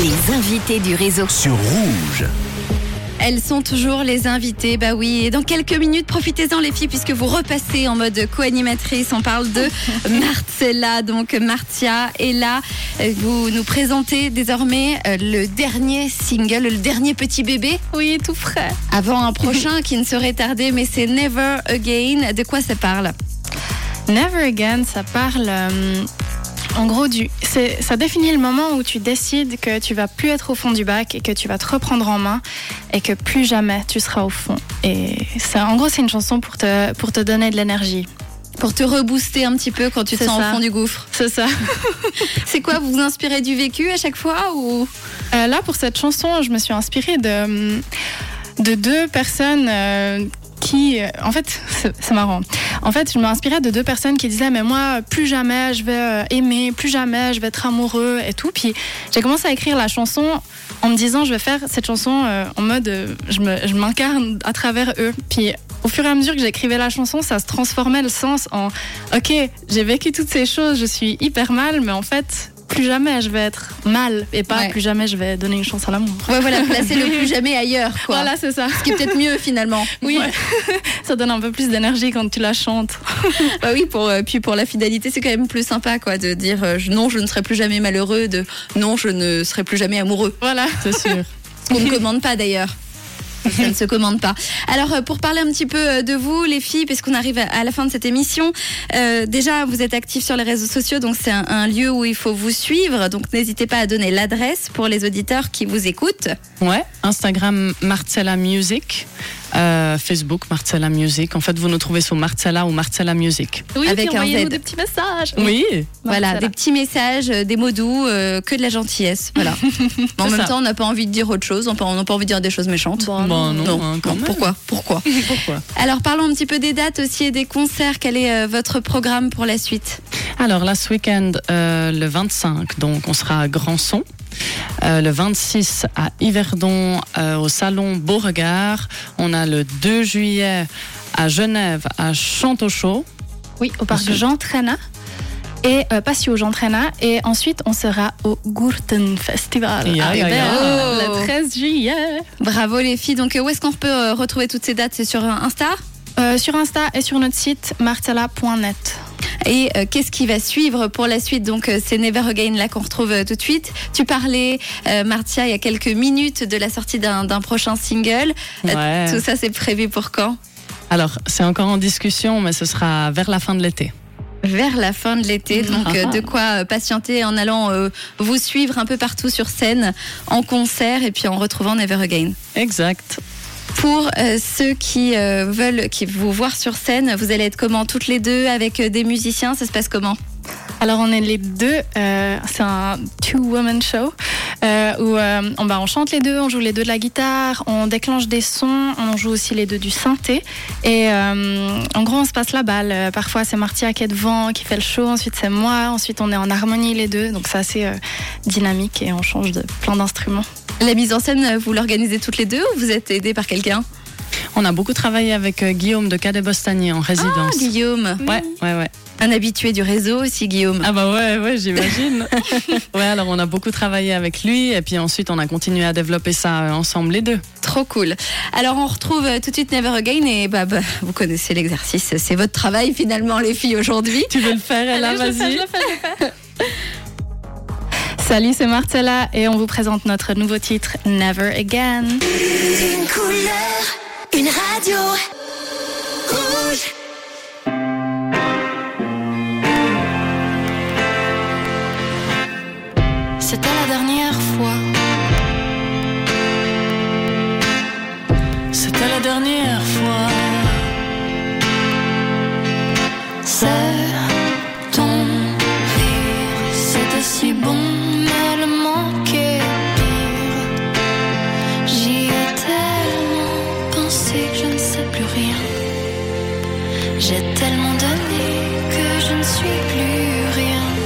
Les invités du réseau. sur Rouge. Elles sont toujours les invitées, bah oui. Et dans quelques minutes, profitez-en les filles, puisque vous repassez en mode co-animatrice. On parle de Marcella, donc Martia. Et là, vous nous présentez désormais euh, le dernier single, le dernier petit bébé. Oui, tout frais. Avant un prochain qui ne serait tardé, mais c'est Never Again. De quoi ça parle? Never Again, ça parle. euh, en gros, du, c'est- ça définit le moment où tu décides que tu vas plus être au fond du bac et que tu vas te reprendre en main et que plus jamais tu seras au fond. Et ça, en gros, c'est une chanson pour te, pour te donner de l'énergie. Pour te rebooster un petit peu quand tu te sens ça. au fond du gouffre. C'est ça. C'est quoi Vous vous inspirez du vécu à chaque fois ou? Euh, là, pour cette chanson, je me suis inspirée de, de deux personnes euh, En fait, c'est marrant. En fait, je m'inspirais de deux personnes qui disaient Mais moi, plus jamais je vais euh, aimer, plus jamais je vais être amoureux et tout. Puis j'ai commencé à écrire la chanson en me disant Je vais faire cette chanson euh, en mode euh, je m'incarne à travers eux. Puis au fur et à mesure que j'écrivais la chanson, ça se transformait le sens en Ok, j'ai vécu toutes ces choses, je suis hyper mal, mais en fait. Plus jamais je vais être mal et pas Ouais. plus jamais je vais donner une chance à l'amour. Ouais, voilà, placer le plus jamais ailleurs, quoi. Voilà, c'est ça. Ce qui est peut-être mieux finalement. Oui, ça donne un peu plus d'énergie quand tu la chantes. Bah oui, pour, euh, puis pour la fidélité, c'est quand même plus sympa, quoi, de dire euh, non, je ne serai plus jamais malheureux, de non, je ne serai plus jamais amoureux. Voilà. C'est sûr. Ce qu'on ne commande pas d'ailleurs. Ça ne se commande pas. Alors, euh, pour parler un petit peu euh, de vous, les filles, puisqu'on arrive à- la fin de cette émission, euh, déjà, vous êtes actifs sur les réseaux sociaux, donc c'est un, un lieu où il faut vous suivre. Donc, n'hésitez pas à donner l'adresse pour les auditeurs qui vous écoutent. Ouais, Instagram Marcella Music, euh, Facebook Marcella Music. En fait, vous nous trouvez sur Marcella ou Marcella Music. Oui, Avec un Z. des petits messages. Oui, Voilà, des petits messages, euh, des mots doux, euh, que de la gentillesse. Voilà. En même ça. temps, on n'a pas envie de dire autre chose, on n'a pas, envie de dire des choses méchantes. Bon, Bon, non, Non, hein, quand non, même. pourquoi? Pourquoi? Pourquoi? Alors parlons un petit peu des dates aussi et des concerts. Quel est euh, votre programme pour la suite? Alors, là, ce week-end, euh, le 25, donc on sera à Grandson. Euh, le 26 à Yverdon, euh, au salon Beauregard. On a le 2 juillet à Genève, à Chantochaud. Oui, au parc. Jean Traina. Et euh, Passio Jean Traina. Et ensuite, on sera au Gurten Festival. À. Berne, Oh. Le 13 juillet. Bravo les filles. Donc euh, où est-ce qu'on peut euh, retrouver toutes ces dates? C'est sur Insta? Euh, sur Insta et sur notre site marcella.net. Et euh, qu'est-ce qui va suivre pour la suite? Donc euh, c'est Never Again là qu'on retrouve euh, tout de suite. Tu parlais, Martia, il y a quelques minutes de la sortie d'un prochain single. Ouais. Tout ça c'est prévu pour quand? Alors, c'est encore en discussion, mais ce sera vers la fin de l'été. Vers la fin de l'été, donc euh, Ah. de quoi patienter en allant euh, vous suivre un peu partout sur scène, en concert et puis en retrouvant Never Again. Exact. Pour euh, ceux qui euh, veulent qui vous voir sur scène, vous allez être comment? Toutes les deux avec euh, des musiciens Ça se passe comment? Alors on est les deux, c'est un two-woman show où on, bah, on chante les deux, on joue les deux de la guitare, on déclenche des sons, on joue aussi les deux du synthé. Et en gros on se passe la balle. Parfois c'est Martia qui est devant, qui fait le show, ensuite c'est moi, ensuite on est en harmonie les deux. Donc c'est assez dynamique et on change de plein d'instruments. La mise en scène, vous l'organisez toutes les deux ou vous êtes aidé par quelqu'un? On a beaucoup travaillé avec euh, Guillaume de Cadet Bostanier en Ah, résidence. Guillaume, ouais, ouais, ouais. un habitué du réseau aussi, Guillaume. Ah bah ouais, ouais, j'imagine. ouais, alors on a beaucoup travaillé avec lui et puis ensuite on a continué à développer ça euh, ensemble les deux. Trop cool. Alors on retrouve euh, tout de suite Never Again et bah, bah, vous connaissez l'exercice, c'est votre travail finalement les filles aujourd'hui. Tu veux le faire, Ella, vas-y. Salut, c'est Marcella et on vous présente notre nouveau titre Never Again. Une couleur, une radio. Rouge. C'était la dernière J'ai tellement donné que je ne suis plus rien.